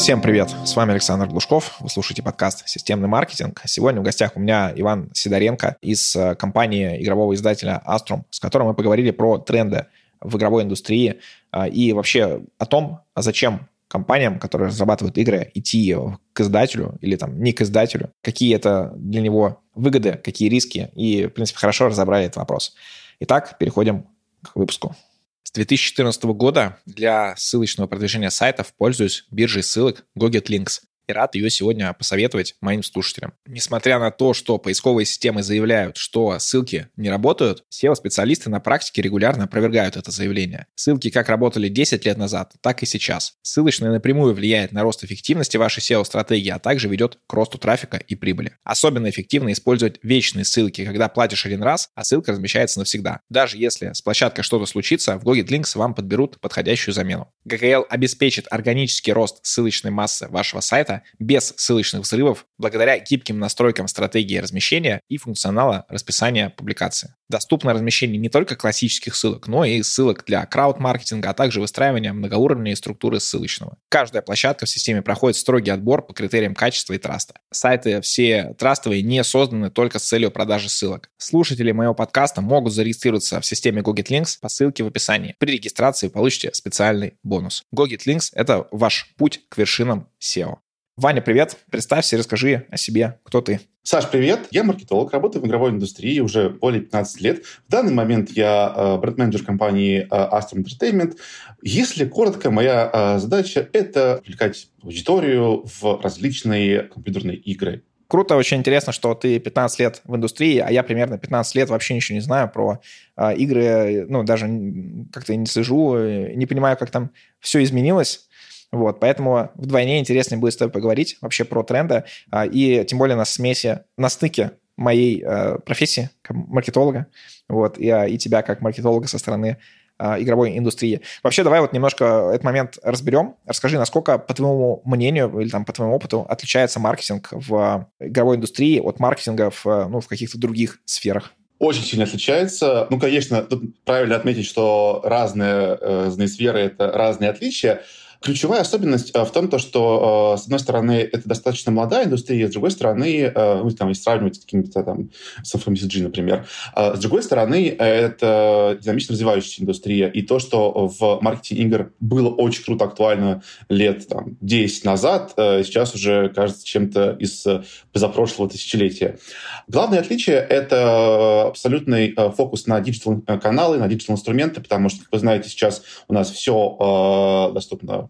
Всем привет, с вами Александр Глушков, вы слушаете подкаст «Системный маркетинг». Сегодня в гостях у меня Иван Сидоренко из э, компании игрового издателя Astrum, с которым мы поговорили про тренды в игровой индустрии э, и вообще о том, а зачем компаниям, которые разрабатывают игры, идти к издателю или там не к издателю, какие это для него выгоды, какие риски, и, в принципе, хорошо разобрали этот вопрос. Итак, переходим к выпуску. С 2014 года для ссылочного продвижения сайтов пользуюсь биржей ссылок GoGetLinks и рад ее сегодня посоветовать моим слушателям. Несмотря на то, что поисковые системы заявляют, что ссылки не работают, SEO-специалисты на практике регулярно опровергают это заявление. Ссылки как работали 10 лет назад, так и сейчас. Ссылочная напрямую влияет на рост эффективности вашей SEO-стратегии, а также ведет к росту трафика и прибыли. Особенно эффективно использовать вечные ссылки, когда платишь один раз, а ссылка размещается навсегда. Даже если с площадкой что-то случится, в Google Links вам подберут подходящую замену. GKL обеспечит органический рост ссылочной массы вашего сайта без ссылочных взрывов благодаря гибким настройкам стратегии размещения и функционала расписания публикации. Доступно размещение не только классических ссылок, но и ссылок для крауд-маркетинга, а также выстраивания многоуровневой структуры ссылочного. Каждая площадка в системе проходит строгий отбор по критериям качества и траста. Сайты все трастовые не созданы только с целью продажи ссылок. Слушатели моего подкаста могут зарегистрироваться в системе GoGetLinks по ссылке в описании. При регистрации получите специальный бонус. GoGetLinks — это ваш путь к вершинам SEO. Ваня, привет. Представься и расскажи о себе. Кто ты? Саш, привет. Я маркетолог, работаю в игровой индустрии уже более 15 лет. В данный момент я э, бренд-менеджер компании э, Astro Entertainment. Если коротко, моя э, задача — это привлекать аудиторию в различные компьютерные игры. Круто, очень интересно, что ты 15 лет в индустрии, а я примерно 15 лет вообще ничего не знаю про э, игры, ну, даже как-то не слежу, не понимаю, как там все изменилось. Вот, поэтому вдвойне интереснее будет с тобой поговорить вообще про тренды, а, и тем более на смеси, на стыке моей э, профессии как маркетолога, вот, и, а, и тебя как маркетолога со стороны э, игровой индустрии. Вообще, давай вот немножко этот момент разберем. Расскажи, насколько, по твоему мнению или там по твоему опыту, отличается маркетинг в игровой индустрии от маркетинга в, ну, в каких-то других сферах? Очень сильно отличается. Ну, конечно, тут правильно отметить, что разные, э, разные сферы — это разные отличия. Ключевая особенность э, в том, то, что, э, с одной стороны, это достаточно молодая индустрия, с другой стороны, ну, там, если сравнивать с какими-то там, с FMCG, например, с другой стороны, это динамично развивающаяся индустрия, и то, что в маркетинге игр было очень круто актуально лет там, 10 назад, сейчас уже кажется чем-то из позапрошлого тысячелетия. Главное отличие — это абсолютный фокус на digital-каналы, на digital-инструменты, потому что, как вы знаете, сейчас у нас все доступно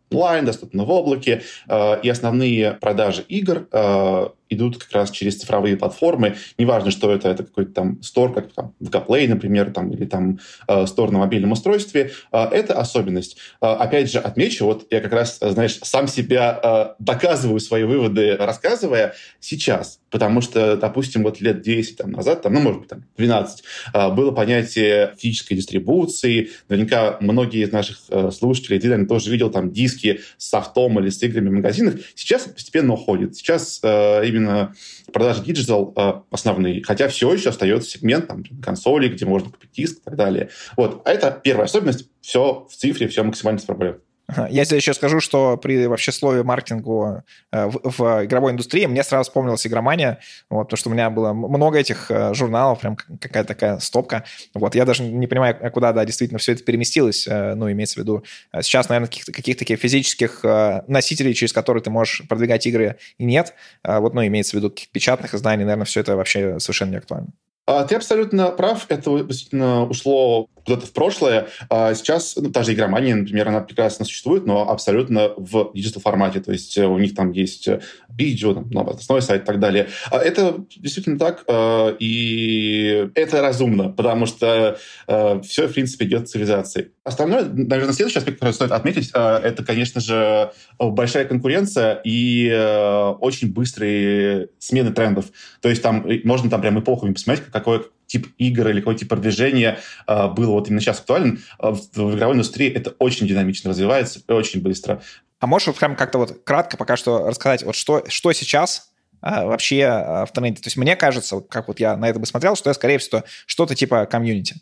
онлайн, доступно в облаке, э, и основные продажи игр э, идут как раз через цифровые платформы. Неважно, что это, это какой-то там стор, как там VKPlay, например, там, или там э, стор на мобильном устройстве. Это особенность. Опять же, отмечу, вот я как раз, знаешь, сам себя доказываю свои выводы, рассказывая сейчас. Потому что, допустим, вот лет 10 там, назад, там, ну, может быть, там, 12, было понятие физической дистрибуции. Наверняка многие из наших слушателей, ты, наверное, тоже видел там диски диски с софтом или с играми в магазинах, сейчас постепенно уходит. Сейчас э, именно продажи digital э, основные, хотя все еще остается сегмент там, консолей, где можно купить диск и так далее. Вот. А это первая особенность. Все в цифре, все максимально цифровое. Я тебе еще скажу, что при вообще слове маркетингу э, в, в игровой индустрии мне сразу вспомнилась игромания, вот, потому что у меня было много этих э, журналов, прям какая-то такая стопка. Вот, я даже не понимаю, куда, да, действительно все это переместилось, э, ну, имеется в виду. Сейчас, наверное, каких-то, каких таких физических носителей, через которые ты можешь продвигать игры, и нет. Вот, ну, имеется в виду каких печатных изданий, наверное, все это вообще совершенно не актуально. А, ты абсолютно прав. Это действительно ушло куда-то в прошлое. А сейчас, ну, та же игромания, например, она прекрасно существует, но абсолютно в digital формате. То есть э, у них там есть э, видео, там, новостной сайт и так далее. А это действительно так, э, и это разумно, потому что все, в принципе, идет цивилизацией. Остальное, наверное, следующий аспект, который стоит отметить, это, конечно же, большая конкуренция и очень быстрые смены трендов. То есть там можно там прям эпохами посмотреть, какой тип игр или какой тип продвижения э, было вот именно сейчас актуален, э, в, в игровой индустрии это очень динамично развивается, очень быстро. А можешь вот прям как-то вот кратко пока что рассказать, вот что, что сейчас а, вообще а, в тренде? То есть мне кажется, вот как вот я на это бы смотрел, что я, скорее всего, что-то типа комьюнити.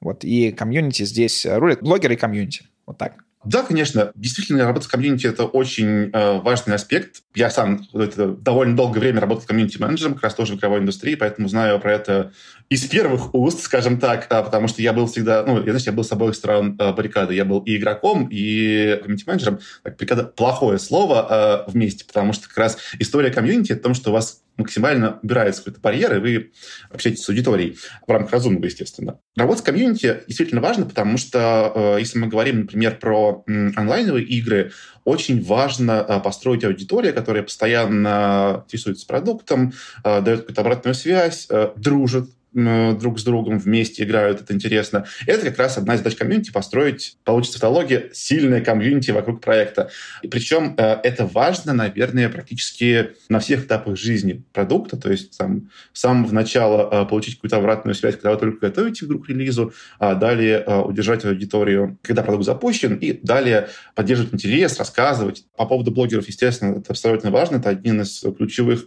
Вот, и комьюнити здесь рулит, блогеры и комьюнити. Вот так. Да, конечно. Действительно, работа с комьюнити — это очень э, важный аспект. Я сам это, довольно долгое время работал комьюнити-менеджером, как раз тоже в игровой индустрии, поэтому знаю про это из первых уст, скажем так, а, потому что я был всегда, ну, я, знаешь, я был с обоих сторон э, баррикады. Я был и игроком, и комьюнити-менеджером. Баррикада — плохое слово э, вместе, потому что как раз история комьюнити — это том, что у вас максимально убираются какие-то барьеры, вы общаетесь с аудиторией в рамках разумного, естественно. Работа с комьюнити действительно важна, потому что э, если мы говорим, например, про онлайновые игры, очень важно э, построить аудиторию, которая постоянно интересуется продуктом, э, дает какую-то обратную связь, дружит друг с другом вместе играют, это интересно. Это как раз одна из задач комьюнити — построить, получится тавтология, сильное комьюнити вокруг проекта. И причем э, это важно, наверное, практически на всех этапах жизни продукта, то есть там, с самого начала э, получить какую-то обратную связь, когда вы только готовите вдруг к релизу, а далее э, удержать аудиторию, когда продукт запущен, и далее поддерживать интерес, рассказывать. По поводу блогеров, естественно, это абсолютно важно, это один из ключевых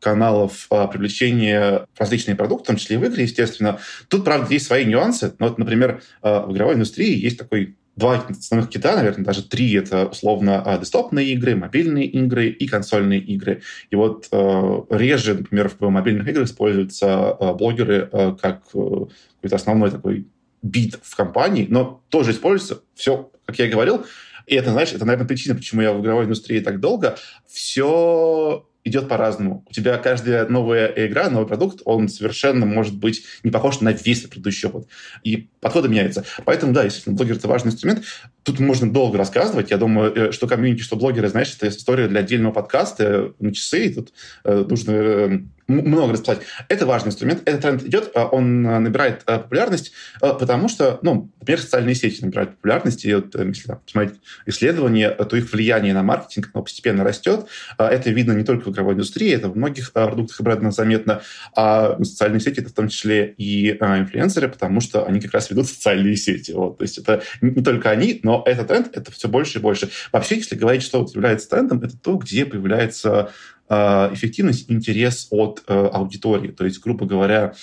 каналов а, привлечения различных продуктов, в том числе и в игры, естественно. Тут, правда, есть свои нюансы. Но вот, например, а, в игровой индустрии есть такой два основных кита, наверное, даже три. Это, условно, а, десктопные игры, мобильные игры и консольные игры. И вот э, реже, например, в мобильных играх используются э, блогеры э, как э, какой-то основной такой бит в компании, но тоже используется все, как я и говорил, и это, знаешь, это, наверное, причина, почему я в игровой индустрии так долго. Все идет по-разному. У тебя каждая новая игра, новый продукт, он совершенно может быть не похож на весь предыдущий опыт. И подходы меняются. Поэтому, да, естественно, блогер — это важный инструмент. Тут можно долго рассказывать. Я думаю, э, что комьюнити, что блогеры, знаешь, это история для отдельного подкаста э, на часы. И тут э, нужно много расписать. Это важный инструмент. Этот тренд идет, а он э, набирает популярность, потому что, ну, например, социальные сети набирают популярность. И вот, если там, посмотреть исследования, то их влияние на маркетинг оно постепенно растет. Это видно не только в игровой индустрии, это в многих продуктах и брендах заметно. А социальные сети — это в том числе и инфлюенсеры, потому что они как раз ведут социальные сети. Вот. То есть это не только они, но этот тренд — это все больше и больше. Вообще, если говорить, что является трендом, это то, где появляется э, эффективность, интерес от э, аудитории. То есть, грубо говоря,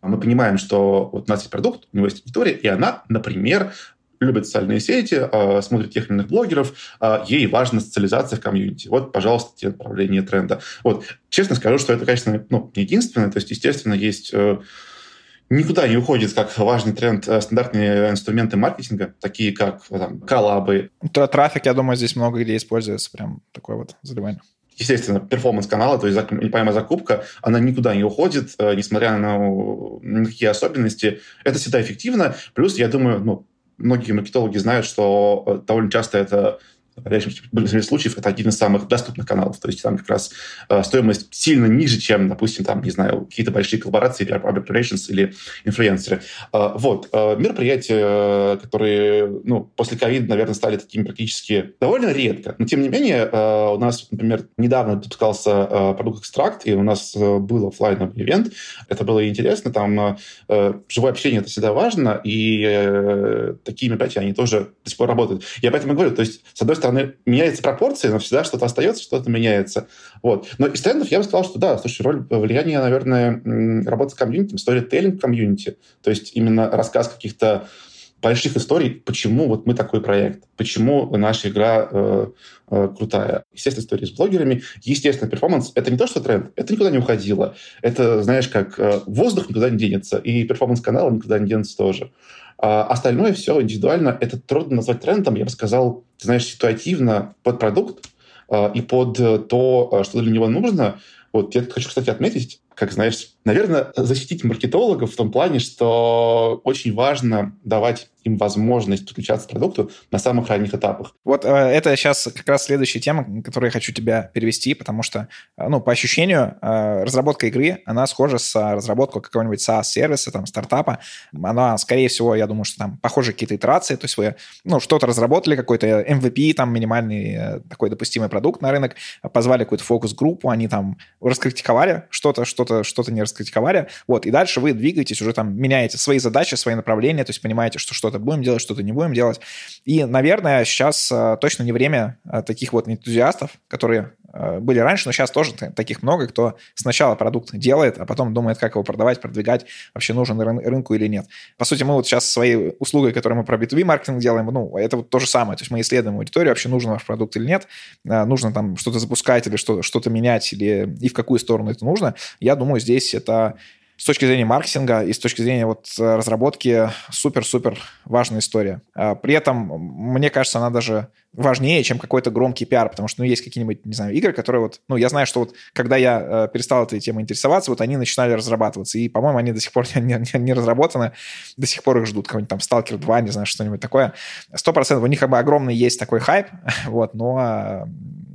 мы понимаем, что вот у нас есть продукт, у него есть аудитория, и она, например, любит социальные сети, э, смотрит тех или иных блогеров, э, ей важна социализация в комьюнити. Вот, пожалуйста, те направления тренда. Вот. Честно скажу, что это, конечно, ну, не единственное. То есть, естественно, есть э, никуда не уходит как важный тренд э, стандартные инструменты маркетинга, такие как э, там, коллабы. Трафик, я думаю, здесь много где используется, прям такое вот заливание естественно, performance каналы, то есть непомимо закупка, она никуда не уходит, э, несмотря на, на какие особенности. Это всегда эффективно. Плюс, я думаю, ну, многие маркетологи знают, что довольно часто это в большинстве случаев это один из самых доступных каналов. То есть там как раз э, стоимость сильно ниже, чем, допустим, там, не знаю, какие-то большие коллаборации или public или инфлюенсеры. Э, вот. Э, мероприятия, которые, ну, после ковида, наверное, стали такими практически довольно редко. Но, тем не менее, э, у нас, например, недавно выпускался э, продукт «Экстракт», и у нас э, был офлайновый ивент. Это было интересно. Там э, живое общение — это всегда важно, и э, такие мероприятия, они тоже до сих пор работают. Я поэтому говорю, то есть, с одной стороны, стороны, меняется пропорции, но всегда что-то остается, что-то меняется. Вот. Но из трендов я бы сказал, что да, слушай, роль влияния, наверное, работы с комьюнити, сторителлинг комьюнити, то есть именно рассказ каких-то больших историй, почему вот мы такой проект, почему наша игра э, э, крутая. Естественно, истории с блогерами, естественно, performance — это не то, что тренд, это никуда не уходило. Это, знаешь, как э, воздух никуда не денется, и перформанс канала никуда не денется тоже. А остальное все индивидуально. Это трудно назвать трендом. Я бы сказал, ты знаешь, ситуативно под продукт а, и под то, а, что для него нужно. Вот я хочу, кстати, отметить, как знаешь, наверное, защитить маркетологов в том плане, что очень важно давать им возможность подключаться к продукту на самых ранних этапах. Вот э, это сейчас как раз следующая тема, которую я хочу тебя перевести, потому что, э, ну, по ощущению, э, разработка игры, она схожа с разработкой какого-нибудь SaaS-сервиса, там, стартапа. Она, скорее всего, я думаю, что там похожи какие-то итерации, то есть вы, ну, что-то разработали, какой-то MVP, там, минимальный э, такой допустимый продукт на рынок, позвали какую-то фокус-группу, они там раскритиковали что-то, что-то, что-то не раскритиковали, вот, и дальше вы двигаетесь, уже там меняете свои задачи, свои направления, то есть понимаете, что что-то будем делать, что-то не будем делать. И, наверное, сейчас э, точно не время э, таких вот энтузиастов, которые были раньше, но сейчас тоже таких много, кто сначала продукт делает, а потом думает, как его продавать, продвигать, вообще нужен рын- рынку или нет. По сути, мы вот сейчас своей услугой, которую мы про B2B маркетинг делаем, ну, это вот то же самое. То есть мы исследуем аудиторию, вообще нужен ваш продукт или нет, нужно там что-то запускать или что- что-то менять, или и в какую сторону это нужно. Я думаю, здесь это с точки зрения маркетинга и с точки зрения вот э, разработки супер-супер важная история. А, при этом, мне кажется, она даже важнее, чем какой-то громкий пиар, потому что, ну, есть какие-нибудь, не знаю, игры, которые вот, ну, я знаю, что вот, когда я э, перестал этой темой интересоваться, вот они начинали разрабатываться, и, по-моему, они до сих пор не, не, не разработаны, до сих пор их ждут, какой-нибудь там Stalker 2, не знаю, что-нибудь такое. Сто процентов у них как бы огромный есть такой хайп, вот, но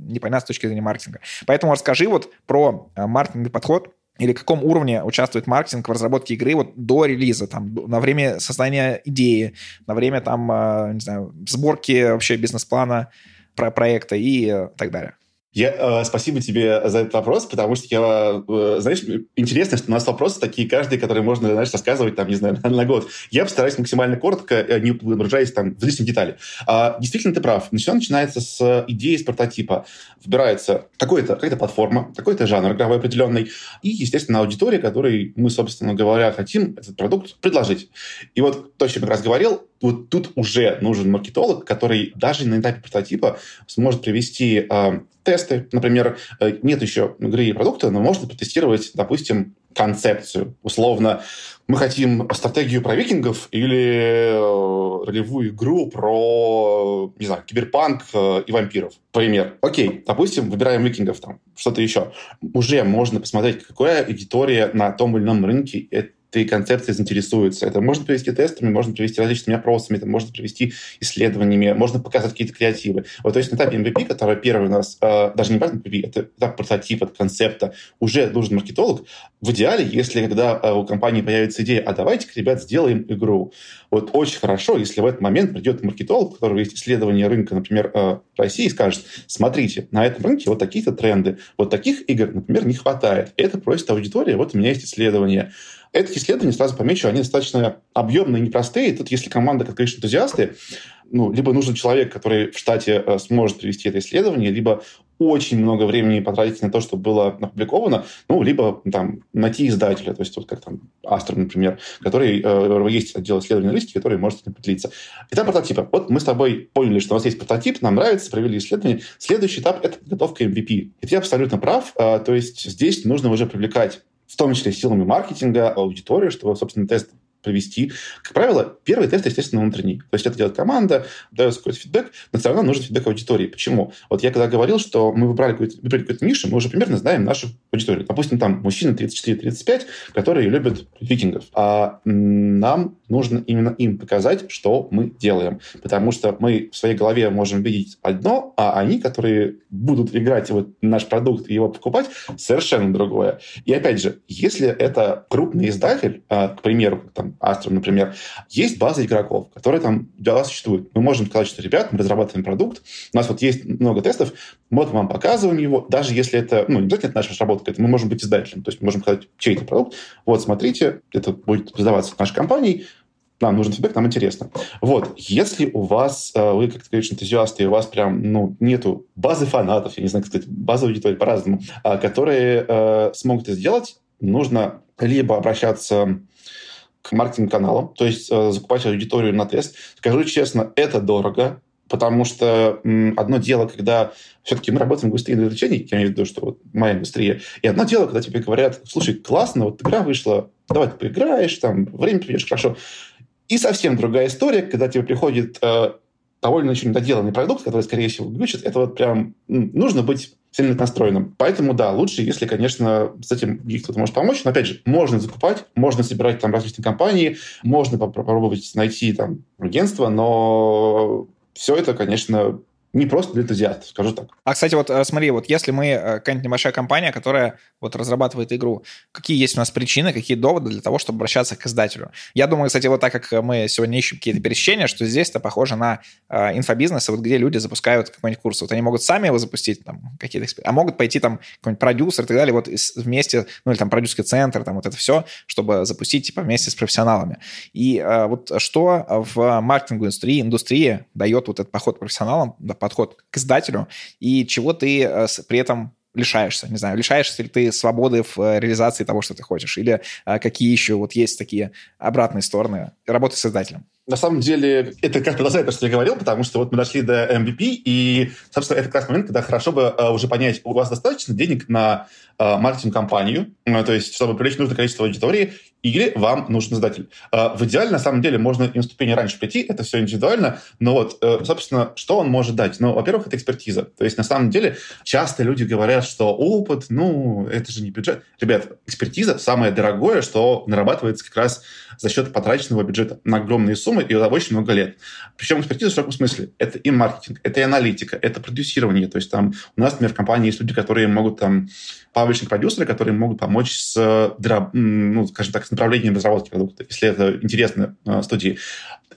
непонятно с точки зрения маркетинга. Поэтому расскажи вот про э, маркетинговый подход, или каком уровне участвует маркетинг в разработке игры вот до релиза, там, на время создания идеи, на время там, э, не знаю, сборки вообще бизнес-плана про проекта и э, так далее. Я, э, спасибо тебе за этот вопрос, потому что я, э, знаешь, интересно, что у нас вопросы такие, каждый, который можно, знаешь, рассказывать, там, не знаю, на, на год. Я постараюсь максимально коротко, э, не погружаясь там в лишние детали. А, действительно, ты прав. Все начинается с идеи, с прототипа. Выбирается какая-то какая платформа, какой-то жанр игровой определенный, и, естественно, аудитория, которой мы, собственно говоря, хотим этот продукт предложить. И вот то, о чем я как раз говорил, вот тут уже нужен маркетолог, который даже на этапе прототипа сможет привести э, тесты. Например, э, нет еще игры и продукта, но можно протестировать, допустим, концепцию. Условно, мы хотим стратегию про викингов или э, ролевую игру про, не знаю, киберпанк э, и вампиров. Пример. Окей, допустим, выбираем викингов, там, что-то еще. Уже можно посмотреть, какая аудитория на том или ином рынке этой концепции заинтересуется. Это можно привести тестами, можно привести различными опросами, это можно привести исследованиями, можно показать какие-то креативы. Вот, то есть на этапе MVP, который первый у нас, э, даже не просто MVP, это этап прототипа, концепта, уже нужен маркетолог. В идеале, если когда э, у компании появится идея, а давайте-ка, ребят, сделаем игру. Вот очень хорошо, если в этот момент придет маркетолог, у которого есть исследование рынка, например, э, России, и скажет, смотрите, на этом рынке вот такие-то тренды, вот таких игр, например, не хватает. Это просит аудитория, вот у меня есть исследование. Эти исследования, сразу помечу, они достаточно объемные непростые. Тут, если команда, как конечно, энтузиасты, ну, либо нужен человек, который в штате э, сможет провести это исследование, либо очень много времени потратить на то, чтобы было опубликовано, ну, либо там найти издателя, то есть вот как там Астер, например, который, э, есть отдел исследований аналитики, который может этим поделиться. Этап прототипа. Вот мы с тобой поняли, что у нас есть прототип, нам нравится, провели исследование. Следующий этап – это подготовка MVP. И ты абсолютно прав, э, то есть здесь нужно уже привлекать в том числе силами маркетинга, аудитории, чтобы, собственно, тест провести. Как правило, первый тест, естественно, внутренний. То есть это делает команда, дает какой-то фидбэк, но все равно нужен фидбэк аудитории. Почему? Вот я когда говорил, что мы выбрали какую-то, выбрали какую-то нишу, мы уже примерно знаем нашу аудиторию. Допустим, там мужчины 34-35, которые любят викингов. А нам нужно именно им показать, что мы делаем. Потому что мы в своей голове можем видеть одно, а они, которые будут играть вот наш продукт и его покупать, совершенно другое. И опять же, если это крупный издатель, а, к примеру, там Astra, например, есть база игроков, которые там для вас существуют. Мы можем сказать, что, ребят, мы разрабатываем продукт, у нас вот есть много тестов, мы вам показываем его, даже если это, ну, не обязательно это наша разработка, это мы можем быть издателем, то есть мы можем сказать, чей это продукт, вот, смотрите, это будет создаваться нашей компанией, нам нужен фидбэк, нам интересно. Вот, если у вас, э, вы, как ты говоришь, энтузиасты, и у вас прям, ну, нету базы фанатов, я не знаю, как сказать, базы аудитории по-разному, а, которые э, смогут это сделать, нужно либо обращаться к маркетинг-каналам, то есть э, закупать аудиторию на тест. Скажу честно, это дорого, потому что м, одно дело, когда все-таки мы работаем в индустрии развлечений, я имею в виду, что вот моя индустрия, и одно дело, когда тебе говорят, слушай, классно, вот игра вышла, давай ты поиграешь, там, время проведешь хорошо. И совсем другая история, когда тебе приходит э, довольно очень недоделанный продукт, который, скорее всего, глючит, это вот прям нужно быть сильно настроенным. Поэтому, да, лучше, если, конечно, с этим кто-то может помочь. Но, опять же, можно закупать, можно собирать там различные компании, можно попробовать найти там агентство, но все это, конечно, не просто для энтузиастов, скажу так. А, кстати, вот э, смотри, вот если мы э, какая-нибудь небольшая компания, которая вот разрабатывает игру, какие есть у нас причины, какие доводы для того, чтобы обращаться к издателю? Я думаю, кстати, вот так как мы сегодня ищем какие-то пересечения, что здесь это похоже на э, инфобизнес, вот где люди запускают какой-нибудь курс. Вот они могут сами его запустить, там, какие-то а могут пойти там какой-нибудь продюсер и так далее, вот вместе, ну или там продюсерский центр, там вот это все, чтобы запустить типа вместе с профессионалами. И э, вот что в маркетинговой индустрии, индустрии дает вот этот поход к профессионалам, подход к издателю, и чего ты э, при этом лишаешься, не знаю, лишаешься ли ты свободы в э, реализации того, что ты хочешь, или э, какие еще вот есть такие обратные стороны работы с издателем? На самом деле, это как продолжает то, что я говорил, потому что вот мы дошли до MVP, и, собственно, это как раз момент, когда хорошо бы uh, уже понять, у вас достаточно денег на uh, маркетинг-компанию, uh, то есть, чтобы привлечь нужное количество аудитории, или вам нужен издатель. В идеале, на самом деле, можно и на ступени раньше прийти, это все индивидуально, но вот, собственно, что он может дать? Ну, во-первых, это экспертиза. То есть, на самом деле, часто люди говорят, что опыт, ну, это же не бюджет. Ребят, экспертиза самое дорогое, что нарабатывается как раз за счет потраченного бюджета на огромные суммы и очень много лет. Причем экспертиза в широком смысле. Это и маркетинг, это и аналитика, это продюсирование. То есть там у нас, например, в компании есть люди, которые могут там паблишинг-продюсеры, которые могут помочь с, ну, скажем так, с направлением разработки продукта, если это интересно э, студии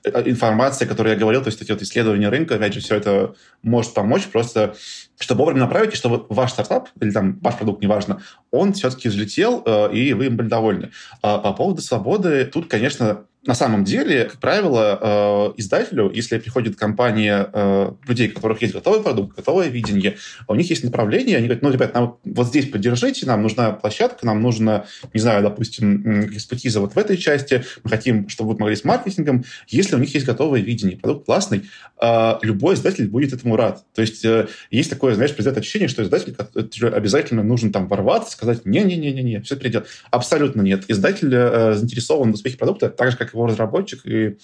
информация, которую я говорил, то есть эти вот исследования рынка, опять же, все это может помочь просто, чтобы вовремя направить, и чтобы ваш стартап, или там ваш продукт, неважно, он все-таки взлетел, э, и вы им были довольны. А по поводу свободы, тут, конечно, на самом деле, как правило, э, издателю, если приходит компания э, людей, у которых есть готовый продукт, готовое видение, у них есть направление, они говорят, ну, ребят, нам вот здесь поддержите, нам нужна площадка, нам нужно, не знаю, допустим, экспертиза вот в этой части, мы хотим, чтобы вы могли с маркетингом. Если у них есть готовое видение, продукт классный, э, любой издатель будет этому рад. То есть есть такое, знаешь, произойдет ощущение, что издатель обязательно нужен там ворваться, сказать, не-не-не-не, все перейдет. Абсолютно нет. Издатель заинтересован в успехе продукта, так же, как его разработчик, и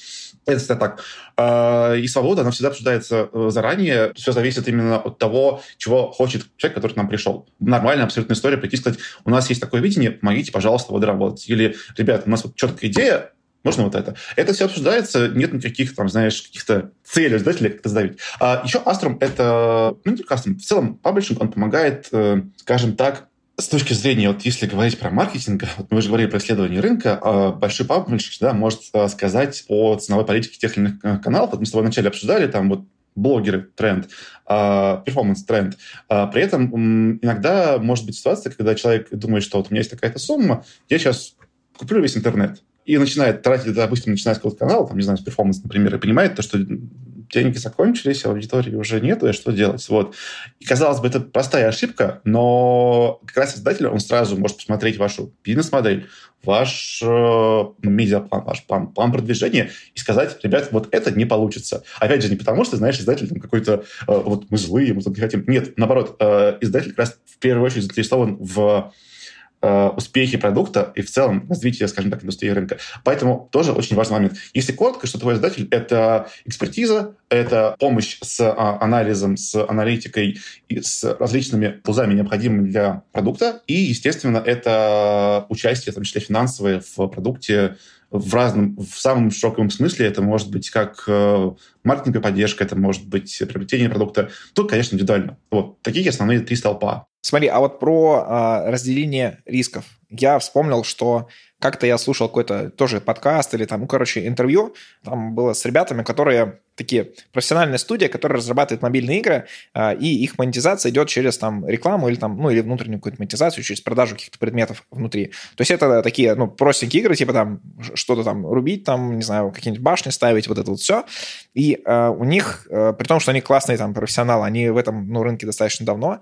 это всегда так. А, и свобода, она всегда обсуждается э, заранее. Все зависит именно от того, чего хочет человек, который к нам пришел. Нормальная абсолютная история прийти и сказать, у нас есть такое видение, помогите, пожалуйста, его доработать. Или, ребят, у нас вот четкая идея, можно вот это. Это все обсуждается, нет никаких, там, знаешь, каких-то целей издателя как-то сдавить. А еще Astrum — это, ну, не только Astrum, в целом паблишинг, он помогает, э, скажем так, с точки зрения, вот если говорить про маркетинг, вот мы уже говорили про исследование рынка, а большой паблишер да, может а, сказать о ценовой политике тех или иных э, каналов. Вот мы с тобой вначале обсуждали, там вот блогеры тренд, перформанс тренд. А, при этом иногда может быть ситуация, когда человек думает, что вот у меня есть такая-то сумма, я сейчас куплю весь интернет. И начинает тратить, допустим, начиная с какого-то канала, там, не знаю, с перформанс, например, и понимает то, что деньги закончились, аудитории уже нету, и что делать? Вот. И, казалось бы, это простая ошибка, но как раз издатель, он сразу может посмотреть вашу бизнес-модель, ваш э, медиаплан, ваш план, план продвижения и сказать, ребят, вот это не получится. Опять же, не потому, что, знаешь, издатель там какой-то, э, вот мы злые, мы тут не хотим. Нет, наоборот, э, издатель как раз в первую очередь заинтересован в успехи продукта и в целом развитие, скажем так, индустрии рынка. Поэтому тоже очень важный момент. Если коротко, что твой издатель — это экспертиза, это помощь с а, анализом, с аналитикой и с различными тулзами, необходимыми для продукта, и, естественно, это участие, в том числе финансовое, в продукте в разном, в самом широком смысле. Это может быть как э, маркетинговая поддержка, это может быть приобретение продукта. Тут, конечно, индивидуально. Вот такие основные три столпа. Смотри, а вот про а, разделение рисков. Я вспомнил, что как-то я слушал какой-то тоже подкаст или там, ну, короче, интервью. Там было с ребятами, которые такие профессиональные студии, которые разрабатывают мобильные игры, а, и их монетизация идет через там рекламу или там, ну, или внутреннюю какую-то монетизацию, через продажу каких-то предметов внутри. То есть это такие, ну, простенькие игры, типа там что-то там рубить, там, не знаю, какие-нибудь башни ставить, вот это вот все. И э, у них, э, при том, что они классные там профессионалы, они в этом, ну, рынке достаточно давно,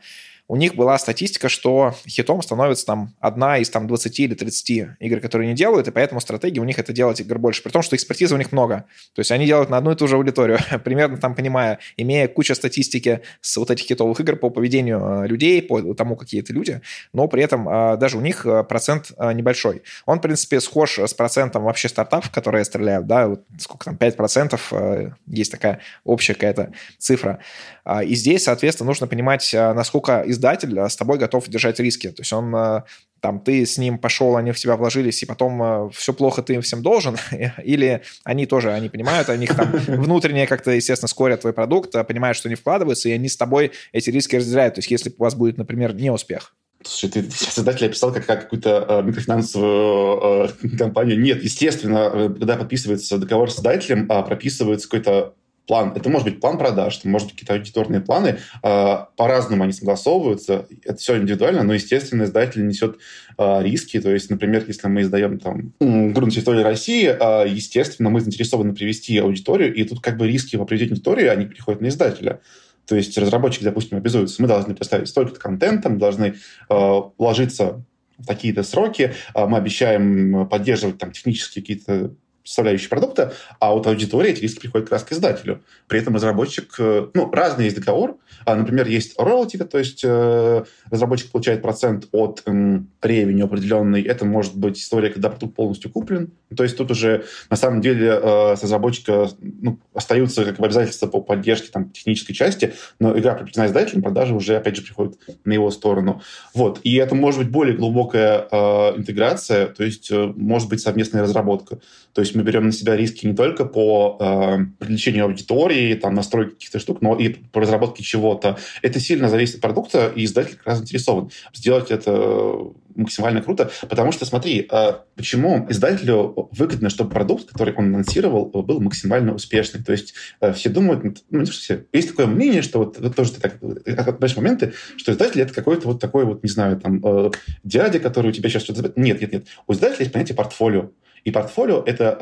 у них была статистика, что хитом становится там одна из там 20 или 30 игр, которые они делают, и поэтому стратегия у них это делать игр больше. При том, что экспертизы у них много. То есть они делают на одну и ту же аудиторию, примерно там понимая, имея кучу статистики с вот этих хитовых игр по поведению э, людей, по тому, какие это люди, но при этом э, даже у них э, процент небольшой. Он, в принципе, схож с процентом вообще стартапов, которые стреляют, да, вот сколько там, 5% есть такая общая какая-то цифра. А, и здесь, соответственно, нужно понимать, насколько из издатель с тобой готов держать риски. То есть он там ты с ним пошел, они в тебя вложились, и потом э, все плохо, ты им всем должен, или они тоже, они понимают, у них там внутренне как-то, естественно, скорят твой продукт, а понимают, что не вкладываются, и они с тобой эти риски разделяют. То есть если у вас будет, например, неуспех, Слушай, ты сейчас создатель описал как, как какую-то э, микрофинансовую э, компанию. Нет, естественно, э, когда подписывается договор с создателем, э, прописывается какой-то план. Это может быть план продаж, это может быть какие-то аудиторные планы. Э, по-разному они согласовываются. Это все индивидуально, но, естественно, издатель несет э, риски. То есть, например, если мы издаем там грунт территории России, э, естественно, мы заинтересованы привести аудиторию, и тут как бы риски по приведению аудитории, они приходят на издателя. То есть разработчики, допустим, обязуются, мы должны представить столько-то контента, мы должны э, ложиться в такие-то сроки, мы обещаем поддерживать там технические какие-то составляющие продукта, а вот аудитория эти риски приходит как раз к издателю. При этом разработчик, э, ну, разный есть договор. А, например, есть royalty, то есть э, разработчик получает процент от ревеню определенный. Это может быть история, когда продукт полностью куплен. То есть тут уже на самом деле э, с разработчика ну, остаются как бы обязательства по поддержке там, технической части, но игра приобретена издателем, продажи уже, опять же, приходят на его сторону. Вот. И это может быть более глубокая интеграция, то есть может быть совместная разработка. То есть мы берем на себя риски не только по э, привлечению аудитории, там, настройке каких-то штук, но и по разработке чего-то. Это сильно зависит от продукта, и издатель как раз заинтересован сделать это максимально круто, потому что, смотри, э, почему издателю выгодно, чтобы продукт, который он анонсировал, был максимально успешный. То есть э, все думают, ну, не что все, есть такое мнение, что вот, вот тоже ты так отбираешь моменты, что издатель это какой-то вот такой вот, не знаю, там, э, дядя, который у тебя сейчас что-то... Нет, нет, нет. У издателя есть понятие портфолио. И портфолио — это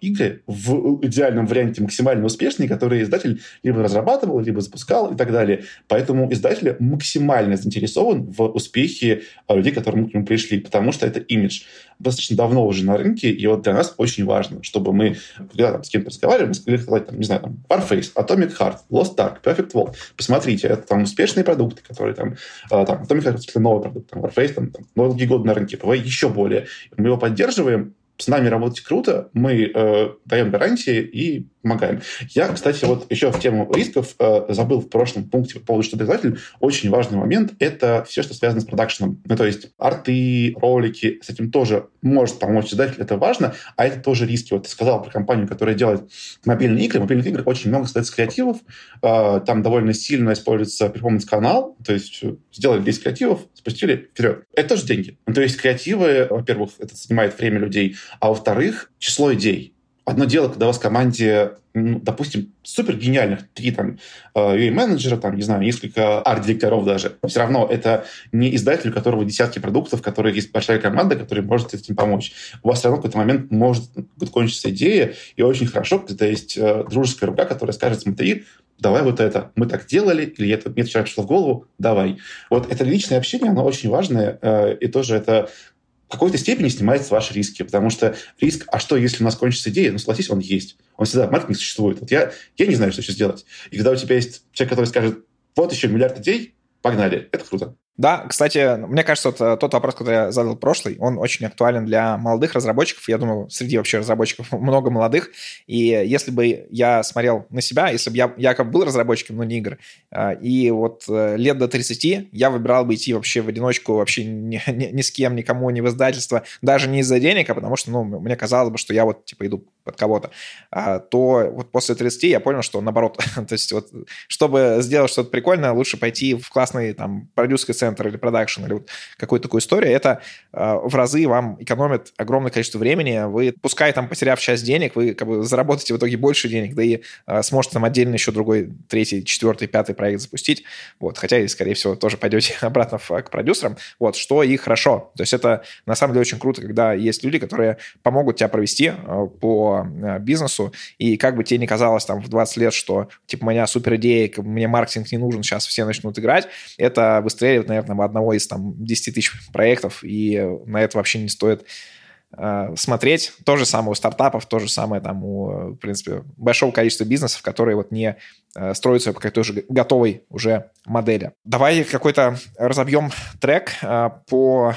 э, игры в идеальном варианте максимально успешные, которые издатель либо разрабатывал, либо запускал и так далее. Поэтому издатель максимально заинтересован в успехе э, людей, которые к нему пришли, потому что это имидж. Достаточно давно уже на рынке, и вот для нас очень важно, чтобы мы, когда там, с кем-то разговариваем, сказали, там, не знаю, там, Warface, Atomic Heart, Lost Ark, Perfect World. Посмотрите, это там успешные продукты, которые там, э, там Atomic Heart, это новый продукт, там, Warface, там, там долгие годы на рынке, ПВ еще более. Мы его поддерживаем, с нами работать круто, мы э, даем гарантии и помогаем. Я, кстати, вот еще в тему рисков э, забыл в прошлом пункте по поводу, что издатель. Очень важный момент — это все, что связано с продакшеном. Ну, то есть арты, ролики, с этим тоже может помочь издатель, это важно, а это тоже риски. Вот ты сказал про компанию, которая делает мобильные игры. Мобильных игр очень много создается креативов, э, там довольно сильно используется перформанс-канал, то есть сделали 10 креативов, спустили вперед. Это тоже деньги. Ну, то есть креативы, во-первых, это занимает время людей, а во-вторых, число идей. Одно дело, когда у вас в команде, ну, допустим, супер гениальных три там UA-менеджера, там, не знаю, несколько арт-директоров даже. Все равно это не издатель, у которого десятки продуктов, у которых есть большая команда, которая может этим помочь. У вас все равно в какой-то момент может кончиться идея, и очень хорошо, когда есть э, дружеская рука, которая скажет, смотри, давай вот это. Мы так делали, или это мне вчера пришло в голову, давай. Вот это личное общение, оно очень важное, э, и тоже это в какой-то степени снимается ваши риски, потому что риск, а что, если у нас кончится идея, ну, согласись, он есть. Он всегда, в маркетинге существует. Вот я, я не знаю, что еще сделать. И когда у тебя есть человек, который скажет, вот еще миллиард идей, погнали, это круто. Да, кстати, мне кажется, вот э, тот вопрос, который я задал прошлый, он очень актуален для молодых разработчиков. Я думаю, среди вообще разработчиков много молодых. И если бы я смотрел на себя, если бы я, как был разработчиком, но не игр, э, и вот э, лет до 30 я выбирал бы идти вообще в одиночку, вообще ни, ни, ни с кем, никому, ни в издательство, даже не из-за денег, а потому что, ну, мне казалось бы, что я вот, типа, иду под кого-то, а, то вот после 30 я понял, что наоборот, то есть вот, чтобы сделать что-то прикольное, лучше пойти в классный там продюсерский центр, центр или продакшн, или вот какую-то такую историю, это э, в разы вам экономит огромное количество времени. Вы, пускай там потеряв часть денег, вы как бы заработаете в итоге больше денег, да и э, сможете там отдельно еще другой, третий, четвертый, пятый проект запустить. Вот, хотя и, скорее всего, тоже пойдете обратно в, к продюсерам. Вот, что и хорошо. То есть это на самом деле очень круто, когда есть люди, которые помогут тебя провести э, по э, бизнесу, и как бы тебе не казалось там в 20 лет, что типа у меня супер идея, мне маркетинг не нужен, сейчас все начнут играть, это выстреливает, наверное, одного из там 10 тысяч проектов, и на это вообще не стоит э, смотреть. То же самое у стартапов, то же самое там у, в принципе, большого количества бизнесов, которые вот не э, строятся по какой-то уже готовой уже модели. Давай какой-то разобьем трек э, по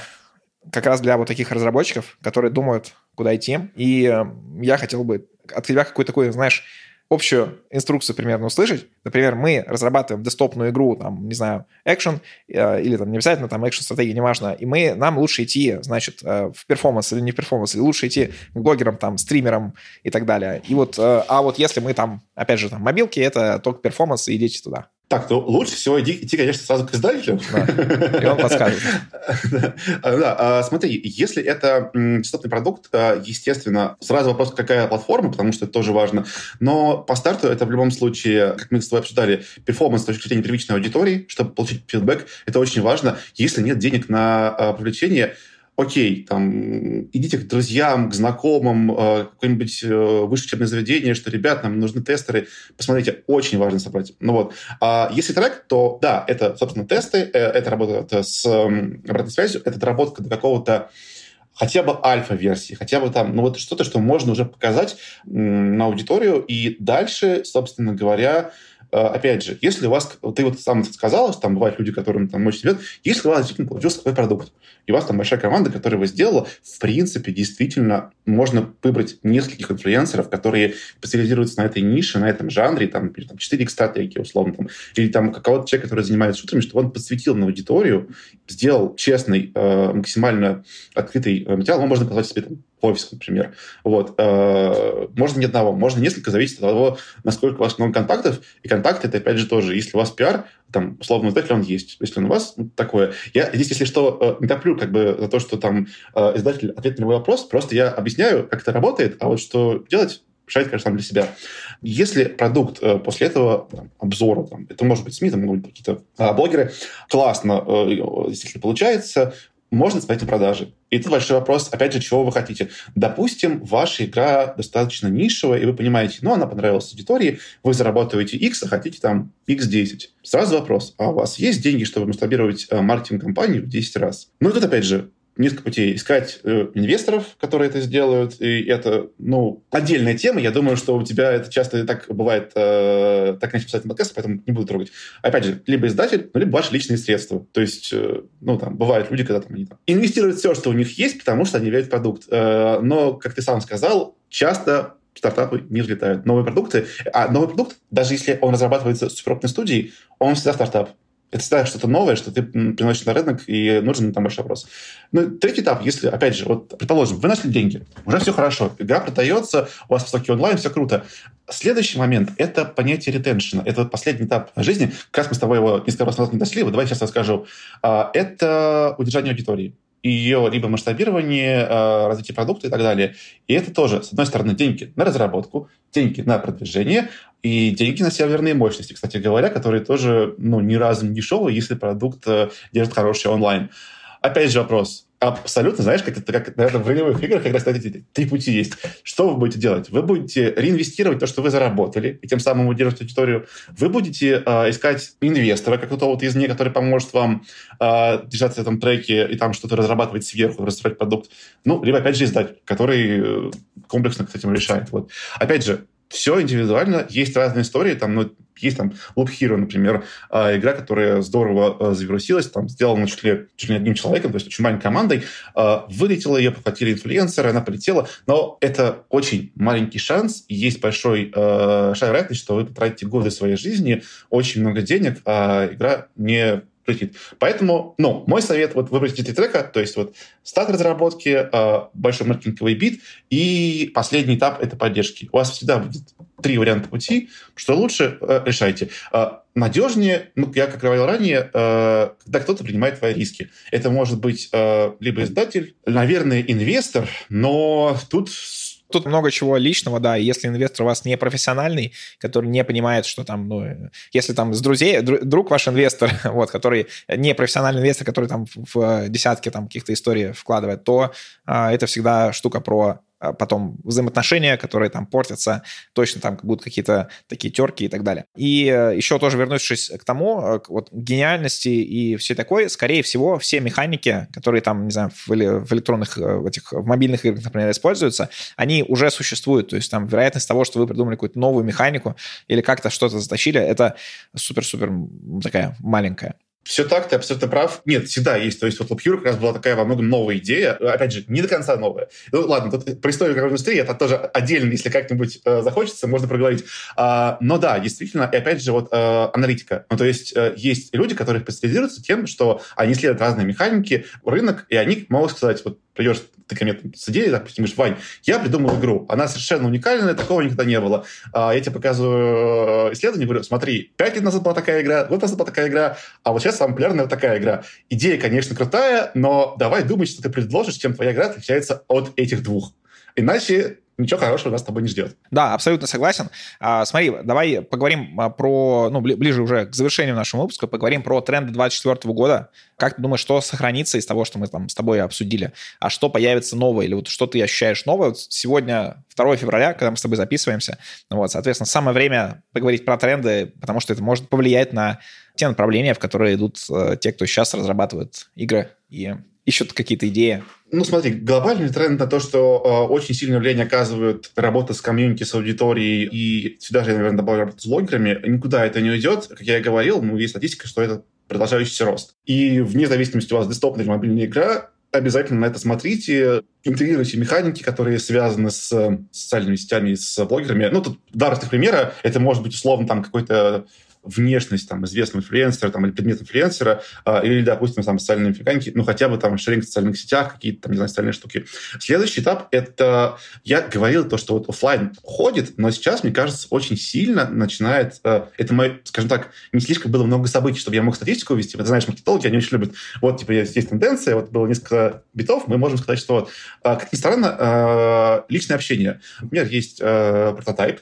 как раз для вот таких разработчиков, которые думают, куда идти. И я хотел бы от тебя какой-то такой, знаешь, общую инструкцию примерно услышать. Например, мы разрабатываем десктопную игру, там, не знаю, экшен, э, или там не обязательно там экшен-стратегия, неважно, и мы, нам лучше идти, значит, э, в перформанс или не в перформанс, или лучше идти к блогерам, там, стримерам и так далее. И вот, э, а вот если мы там, опять же, там, мобилки, это только перформанс, и идите туда. Так, то лучше всего иди, идти, конечно, сразу к издателю. Да. И он подскажет. Да, а, смотри, если это частотный продукт, а, естественно, сразу вопрос, какая платформа, потому что это тоже важно. Но по старту это в любом случае, как мы с тобой обсуждали, перформанс с точки зрения первичной аудитории, чтобы получить фидбэк, это очень важно. Если нет денег на а, привлечение, окей, там, идите к друзьям, к знакомым, э, какое-нибудь э, высшее учебное заведение, что, ребят, нам нужны тестеры, посмотрите, очень важно собрать. Ну вот. А если трек, то да, это, собственно, тесты, э, это работа с обратной связью, это доработка до какого-то хотя бы альфа-версии, хотя бы там, ну вот что-то, что можно уже показать на аудиторию, и дальше, собственно говоря, опять же, если у вас, ты вот сам сказал, что там бывают люди, которым там очень любят, если у вас действительно получился такой продукт, и у вас там большая команда, которая его сделала, в принципе, действительно можно выбрать нескольких инфлюенсеров, которые специализируются на этой нише, на этом жанре, там, там 4X стратегии, условно, там, или там какого-то человека, который занимается шутерами, чтобы он посвятил на аудиторию, сделал честный, э, максимально открытый э, материал, он можно позвать себе там, офис, например. Вот. Э, можно не одного, можно несколько, зависит от того, насколько у вас много контактов. И контакты, это, опять же, тоже, если у вас пиар, там, условно, издатель, он есть. Если он у вас, ну, такое. Я здесь, если что, э, не топлю как бы за то, что там э, издатель ответит на мой вопрос, просто я объясняю, как это работает, а вот что делать, решать, конечно, сам для себя. Если продукт э, после этого там, обзора, там, это может быть СМИ, там могут быть какие-то э, блогеры, классно, э, если получается, можно смотреть на продажи. И тут большой вопрос, опять же, чего вы хотите. Допустим, ваша игра достаточно нишевая, и вы понимаете, ну, она понравилась аудитории, вы зарабатываете X, а хотите там X10. Сразу вопрос, а у вас есть деньги, чтобы масштабировать э, маркетинг-компанию в 10 раз? Ну, и тут, опять же, несколько путей. Искать э, инвесторов, которые это сделают, и это, ну, отдельная тема. Я думаю, что у тебя это часто так бывает, э, так начать писать подкаст, поэтому не буду трогать. Опять же, либо издатель, ну, либо ваши личные средства. То есть, э, ну, там, бывают люди, когда там они там инвестируют все, что у них есть, потому что они верят в продукт. Э, но, как ты сам сказал, часто стартапы не взлетают. Новые продукты, а новый продукт, даже если он разрабатывается в суперкрупной студии, он всегда стартап. Это всегда что-то новое, что ты приносишь на рынок, и нужен там большой вопрос. Ну, третий этап, если, опять же, вот, предположим, вы нашли деньги, уже все хорошо, игра продается, у вас высокий онлайн, все круто. Следующий момент – это понятие ретеншена. Это последний этап жизни. Как раз мы с тобой его несколько раз назад не дошли, вот давай сейчас расскажу. А, это удержание аудитории ее либо масштабирование, а, развитие продукта и так далее. И это тоже, с одной стороны, деньги на разработку, деньги на продвижение и деньги на серверные мощности, кстати говоря, которые тоже ну, ни разу не дешевые, если продукт э, держит хороший онлайн. Опять же вопрос, абсолютно, знаешь, как это, как, наверное, в ролевых играх, когда кстати, три пути есть. Что вы будете делать? Вы будете реинвестировать то, что вы заработали, и тем самым удерживать аудиторию. Вы будете э, искать инвестора какого-то извне, который поможет вам э, держаться в этом треке и там что-то разрабатывать сверху, расстроить продукт. Ну, либо, опять же, издатель, который комплексно с этим решает. Вот. Опять же, все индивидуально, есть разные истории, там, ну, есть там Loop Hero, например, а, игра, которая здорово а, завирусилась, там, сделана чуть ли, чуть ли одним человеком, то есть очень маленькой командой, а, вылетела ее, похватили инфлюенсеры, она полетела, но это очень маленький шанс, и есть большой э, шаг вероятность, что вы потратите годы своей жизни, очень много денег, а игра не прилетит. Поэтому, ну, мой совет, вот выбрать эти трека, то есть вот старт разработки, большой маркетинговый бит, и последний этап — это поддержки. У вас всегда будет три варианта пути, что лучше, э, решайте. Э, надежнее, ну, я как говорил ранее, э, когда кто-то принимает твои риски. Это может быть либо издатель, наверное, инвестор, но тут Тут много чего личного, да, если инвестор у вас не профессиональный, который не понимает, что там, ну, если там с друзей, друг ваш инвестор, вот, который не профессиональный инвестор, который там в десятки там каких-то историй вкладывает, то а, это всегда штука про потом взаимоотношения, которые там портятся, точно там будут какие-то такие терки и так далее. И э, еще тоже вернувшись к тому, э, к вот гениальности и все такое, скорее всего, все механики, которые там, не знаю, в, в электронных, э, в этих, в мобильных играх, например, используются, они уже существуют. То есть там вероятность того, что вы придумали какую-то новую механику или как-то что-то затащили, это супер-супер такая маленькая. Все так, ты абсолютно прав. Нет, всегда есть. То есть вот LabHero как раз была такая во многом новая идея. Опять же, не до конца новая. Ну ладно, тут про историю игровой индустрии это тоже отдельно, если как-нибудь э, захочется, можно проговорить. А, но да, действительно, и опять же вот э, аналитика. Ну то есть э, есть люди, которые специализируются тем, что они исследуют разные механики, рынок, и они могут сказать, вот придешь ты ко мне с идеей, допустим, говоришь, Вань, я придумал игру, она совершенно уникальная, такого никогда не было. А, я тебе показываю э, исследование, говорю, смотри, пять лет назад была такая игра, год назад была такая игра, а вот сейчас самая популярная вот такая игра. Идея, конечно, крутая, но давай думать, что ты предложишь, чем твоя игра отличается от этих двух. Иначе ничего хорошего нас с тобой не ждет. Да, абсолютно согласен. А, смотри, давай поговорим а, про, ну, ближе уже к завершению нашего выпуска, поговорим про тренды 2024 года. Как ты думаешь, что сохранится из того, что мы там с тобой обсудили, а что появится новое, или вот что ты ощущаешь новое? Вот сегодня 2 февраля, когда мы с тобой записываемся, вот, соответственно, самое время поговорить про тренды, потому что это может повлиять на те направления, в которые идут э, те, кто сейчас разрабатывает игры и ищут какие-то идеи ну, смотри, глобальный тренд на то, что э, очень сильное влияние оказывает работа с комьюнити, с аудиторией, и сюда же, наверное, добавлю работу с блогерами, никуда это не уйдет. Как я и говорил, ну, есть статистика, что это продолжающийся рост. И вне зависимости у вас десктопная или мобильная игра, обязательно на это смотрите, интегрируйте механики, которые связаны с социальными сетями с блогерами. Ну, тут два примера. Это может быть условно там какой-то внешность там, известного инфлюенсера там, или предмет инфлюенсера, а, или, допустим, там, социальные механики, ну, хотя бы там шеринг в социальных сетях, какие-то там, не знаю, социальные штуки. Следующий этап — это... Я говорил то, что вот офлайн ходит, но сейчас, мне кажется, очень сильно начинает... Э, это мой, скажем так, не слишком было много событий, чтобы я мог статистику вести. Ты знаешь, маркетологи, они очень любят. Вот, типа, есть, есть тенденция, вот было несколько битов, мы можем сказать, что, э, как ни странно, э, личное общение. Например, есть прототип,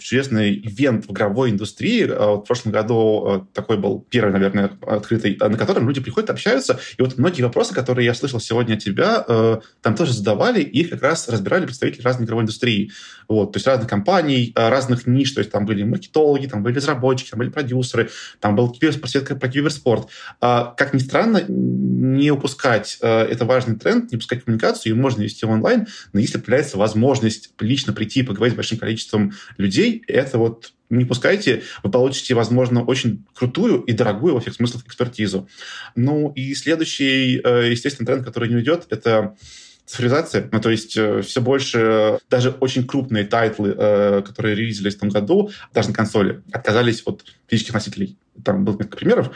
чудесный ивент в игровой индустрии, вот прошлом году э, такой был первый, наверное, открытый, на котором люди приходят, общаются. И вот многие вопросы, которые я слышал сегодня от тебя, э, там тоже задавали, их как раз разбирали представители разной игровой индустрии. Вот, то есть разных компаний, э, разных ниш. То есть там были маркетологи, там были разработчики, там были продюсеры, там был просветка про киберспорт. А, как ни странно, не упускать это важный тренд, не упускать коммуникацию, ее можно вести онлайн, но если появляется возможность лично прийти и поговорить с большим количеством людей, это вот не упускайте, вы получите, возможно, очень крутую и дорогую во всех смыслах экспертизу. Ну и следующий, э, естественно, тренд, который не уйдет, это цифровизация. Ну, то есть э, все больше, даже очень крупные тайтлы, э, которые релизились в том году, даже на консоли, отказались от физических носителей. Там было несколько примеров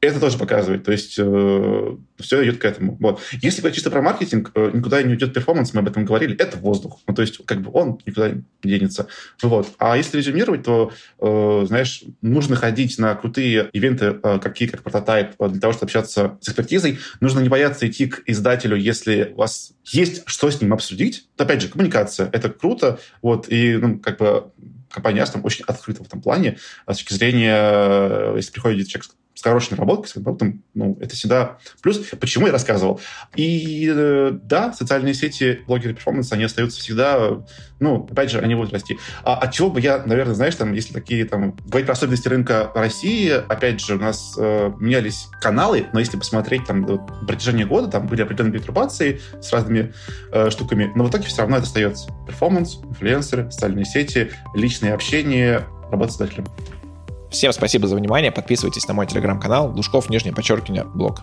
это тоже показывает. То есть э, все идет к этому. Вот. Если говорить чисто про маркетинг, э, никуда не уйдет перформанс, мы об этом говорили, это воздух. Ну, то есть как бы он никуда не денется. Вот. А если резюмировать, то, э, знаешь, нужно ходить на крутые ивенты, э, какие как прототайп, э, для того, чтобы общаться с экспертизой. Нужно не бояться идти к издателю, если у вас есть что с ним обсудить. Опять же, коммуникация. Это круто. Вот. И, ну, как бы компания Aston очень открыта в этом плане. А с точки зрения, э, если приходит человек с хорошей наработкой, с продуктом, ну, это всегда плюс. Почему я рассказывал? И э, да, социальные сети, блогеры перформанс, они остаются всегда, ну, опять же, они будут расти. А от чего бы я, наверное, знаешь, там, если такие, там, говорить про особенности рынка России, опять же, у нас э, менялись каналы, но если посмотреть, там, вот, на протяжении года, там были определенные перетрубации с разными э, штуками, но в итоге все равно это остается. Перформанс, инфлюенсеры, социальные сети, личное общение, работа с издателем. Всем спасибо за внимание. Подписывайтесь на мой телеграм-канал Душков, нижнее подчеркивание, блог.